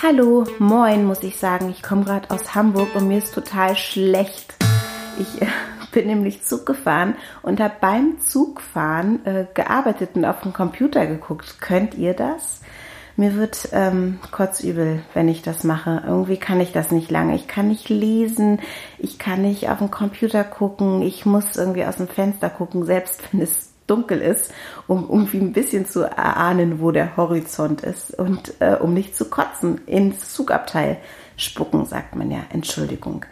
Hallo, moin, muss ich sagen. Ich komme gerade aus Hamburg und mir ist total schlecht. Ich äh, bin nämlich Zug gefahren und habe beim Zugfahren äh, gearbeitet und auf dem Computer geguckt. Könnt ihr das? Mir wird ähm, kotzübel, wenn ich das mache. Irgendwie kann ich das nicht lange. Ich kann nicht lesen, ich kann nicht auf dem Computer gucken, ich muss irgendwie aus dem Fenster gucken, selbst wenn es dunkel ist, um irgendwie ein bisschen zu erahnen, wo der Horizont ist und äh, um nicht zu kotzen ins Zugabteil spucken, sagt man ja. Entschuldigung.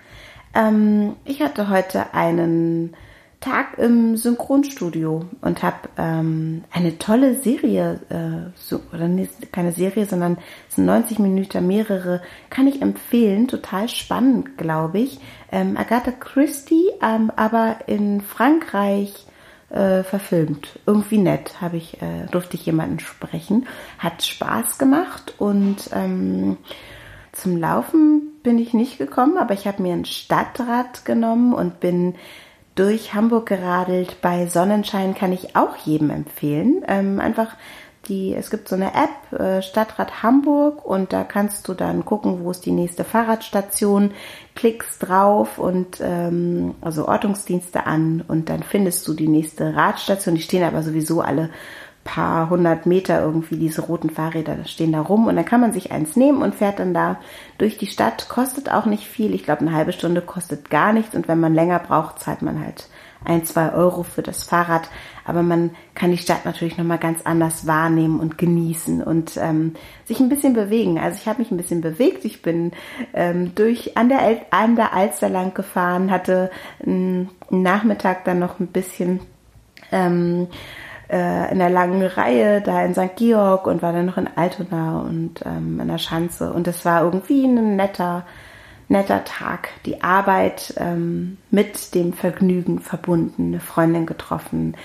Ähm, ich hatte heute einen Tag im Synchronstudio und habe ähm, eine tolle Serie, äh, so, oder nee, keine Serie, sondern es sind 90 Minuten mehrere, kann ich empfehlen, total spannend, glaube ich. Ähm, Agatha Christie, ähm, aber in Frankreich äh, verfilmt. Irgendwie nett, habe ich, äh, durfte ich jemanden sprechen. Hat Spaß gemacht und ähm, zum Laufen bin ich nicht gekommen, aber ich habe mir ein Stadtrad genommen und bin durch Hamburg geradelt. Bei Sonnenschein kann ich auch jedem empfehlen. Ähm, einfach die, es gibt so eine App, äh, Stadtrat Hamburg, und da kannst du dann gucken, wo ist die nächste Fahrradstation, klickst drauf und ähm, also Ortungsdienste an und dann findest du die nächste Radstation. Die stehen aber sowieso alle paar hundert Meter irgendwie diese roten Fahrräder stehen da rum und dann kann man sich eins nehmen und fährt dann da durch die Stadt. Kostet auch nicht viel. Ich glaube, eine halbe Stunde kostet gar nichts und wenn man länger braucht, zahlt man halt ein, zwei Euro für das Fahrrad. Aber man kann die Stadt natürlich nochmal ganz anders wahrnehmen und genießen und ähm, sich ein bisschen bewegen. Also ich habe mich ein bisschen bewegt. Ich bin ähm, durch an der, an der Alster lang gefahren, hatte einen Nachmittag dann noch ein bisschen ähm, äh, in der langen Reihe da in St. Georg und war dann noch in Altona und ähm, in der Schanze. Und es war irgendwie ein netter, netter Tag. Die Arbeit ähm, mit dem Vergnügen verbunden, eine Freundin getroffen,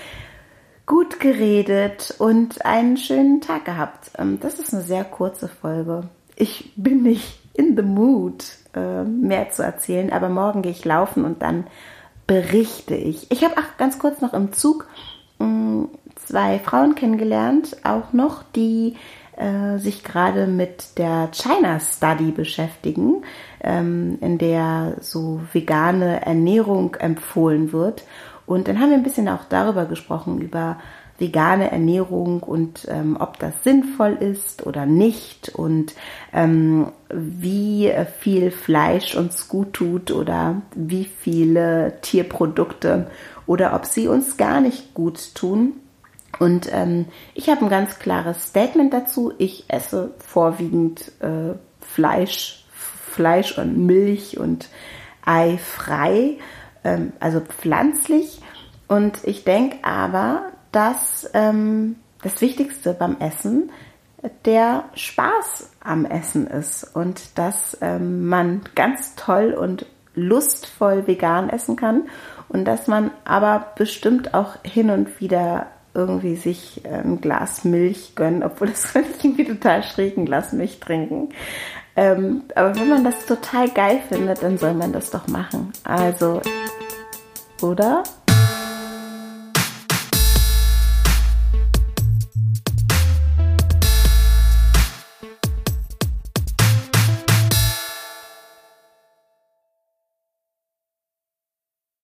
gut geredet und einen schönen Tag gehabt. Ähm, das ist eine sehr kurze Folge. Ich bin nicht in the mood, äh, mehr zu erzählen, aber morgen gehe ich laufen und dann berichte ich. Ich habe auch ganz kurz noch im Zug zwei Frauen kennengelernt, auch noch, die äh, sich gerade mit der China Study beschäftigen, ähm, in der so vegane Ernährung empfohlen wird. Und dann haben wir ein bisschen auch darüber gesprochen, über vegane Ernährung und ähm, ob das sinnvoll ist oder nicht und ähm, wie viel Fleisch uns gut tut oder wie viele Tierprodukte oder ob sie uns gar nicht gut tun. Und ähm, ich habe ein ganz klares Statement dazu. Ich esse vorwiegend äh, Fleisch, Fleisch und Milch und Ei frei, ähm, also pflanzlich. Und ich denke aber, dass ähm, das Wichtigste beim Essen der Spaß am Essen ist und dass ähm, man ganz toll und lustvoll vegan essen kann und dass man aber bestimmt auch hin und wieder irgendwie sich äh, ein Glas Milch gönnen, obwohl das finde ich irgendwie total schräg, ein Glas Milch trinken. Ähm, aber wenn man das total geil findet, dann soll man das doch machen. Also, oder?